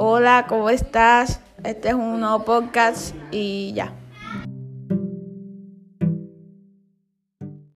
Hola, ¿cómo estás? Este es un nuevo podcast y ya.